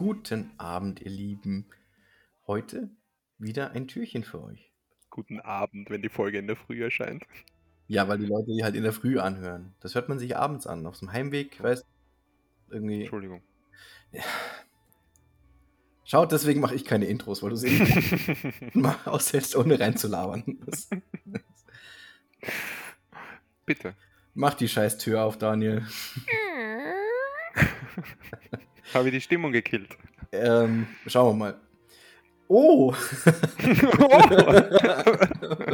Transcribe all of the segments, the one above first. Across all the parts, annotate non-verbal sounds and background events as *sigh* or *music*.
Guten Abend, ihr Lieben. Heute wieder ein Türchen für euch. Guten Abend, wenn die Folge in der Früh erscheint. Ja, weil die Leute die halt in der Früh anhören. Das hört man sich abends an, auf dem Heimweg, weißt irgendwie. Entschuldigung. Ja. Schaut, deswegen mache ich keine Intros, weil du sie *laughs* mal aushältst, ohne reinzulabern. Bitte. mach die scheiß Tür auf, Daniel. *laughs* *laughs* Habe ich die Stimmung gekillt. Ähm, schauen wir mal. Oh! *laughs*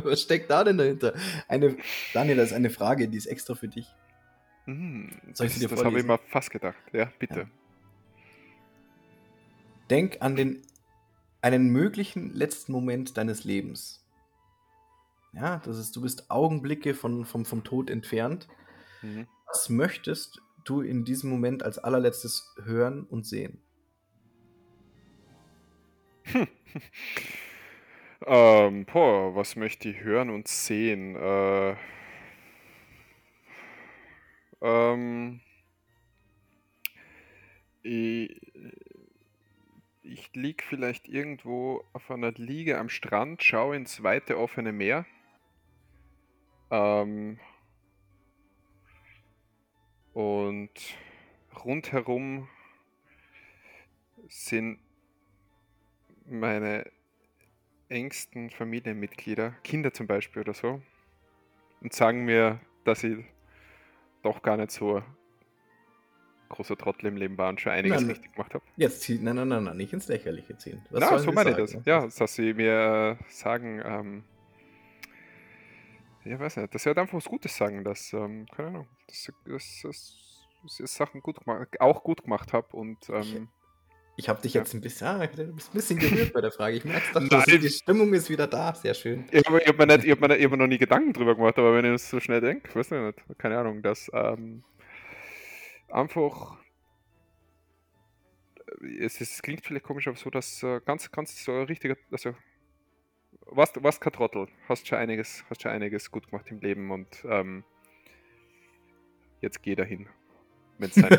Was steckt da denn dahinter? Eine, Daniel, das ist eine Frage, die ist extra für dich. Hm, Soll ich sie dir das das habe ich mir fast gedacht. Ja, bitte. Ja. Denk an den einen möglichen letzten Moment deines Lebens. Ja, das ist, du bist Augenblicke von, vom, vom Tod entfernt. Mhm. Was möchtest du in diesem Moment als allerletztes hören und sehen? *laughs* Ähm, boah, was möchte ich hören und sehen? Äh, ähm, ich, ich lieg vielleicht irgendwo auf einer Liege am Strand, schaue ins weite offene Meer. Ähm, und rundherum sind meine engsten Familienmitglieder, Kinder zum Beispiel oder so, und sagen mir, dass ich doch gar nicht so großer Trottel im Leben war und schon einiges Nein, richtig gemacht habe. Jetzt zieh, nein, nein, nein, nein, nicht ins Lächerliche ziehen. Was Na, sollen so sie meine ich das. Ja, dass sie mir äh, sagen, ähm, ja, weiß nicht, dass sie halt einfach was Gutes sagen, dass, ähm, keine Ahnung, dass, dass, dass, dass ich Sachen gut gemacht, auch gut gemacht habe und ähm, Ich habe dich Ja. jetzt ein bisschen, ah, du bist ein bisschen gerührt bei der Frage. Ich merke doch, Nein. dass die Stimmung ist wieder da. Sehr schön. Ich habe hab mir, nicht- ich hab mir, nicht- ich hab mir noch nie Gedanken drüber gemacht, aber wenn ich das so schnell denke, weiß ich nicht, keine Ahnung, dass ähm, einfach äh, es, ist, es klingt vielleicht komisch, aber so, dass äh, ganz, ganz so ein richtiger, also warst, warst kein Trottel, hast schon einiges, hast schon einiges gut gemacht im Leben und ähm, jetzt geh dahin, wenn es sein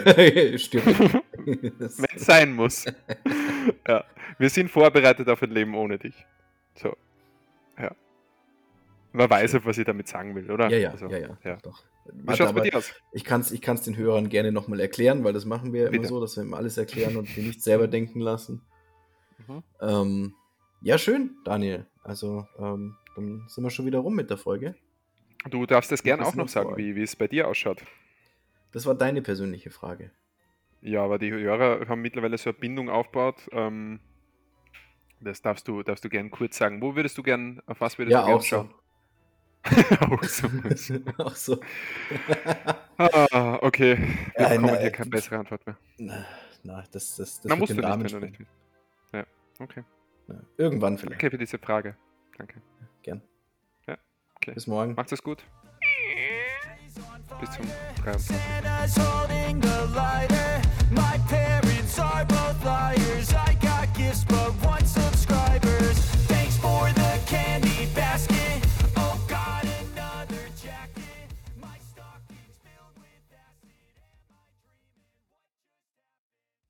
muss. *laughs* Stimmt. *laughs* Wenn es sein muss. *laughs* ja. Wir sind vorbereitet auf ein Leben ohne dich. So. Ja. Man weiß, ja, was ich damit sagen will, oder? ja, ja, Also, ja, ja, ja. Doch. Wie schaut's bei dir aus? Ich kann es ich kann's den Hörern gerne nochmal erklären, weil das machen wir ja immer Bitte. so, dass wir immer alles erklären und die nicht selber denken lassen. Mhm. Ähm, ja, schön, Daniel. Also, ähm, dann sind wir schon wieder rum mit der Folge. Du darfst es gerne auch noch sagen, wie, wie es bei dir ausschaut. Das war deine persönliche Frage. Ja, aber die Hörer haben mittlerweile so eine Bindung aufgebaut. Ähm, das darfst du, darfst du gern kurz sagen. Wo würdest du gern, auf was würdest Ja, du gern auch so. schauen? *laughs* auch so. *laughs* auch so. *laughs* ah, okay. Wir Ja, bekommen na, hier äh, keine bessere Antwort mehr. Na, na das, das, das Na, musst du nicht, wenn du nicht willst. Ja, okay. Ja, irgendwann vielleicht. Danke für diese Frage. Danke. Gern. Ja, okay. Bis morgen. Macht es gut. Bis zum 23.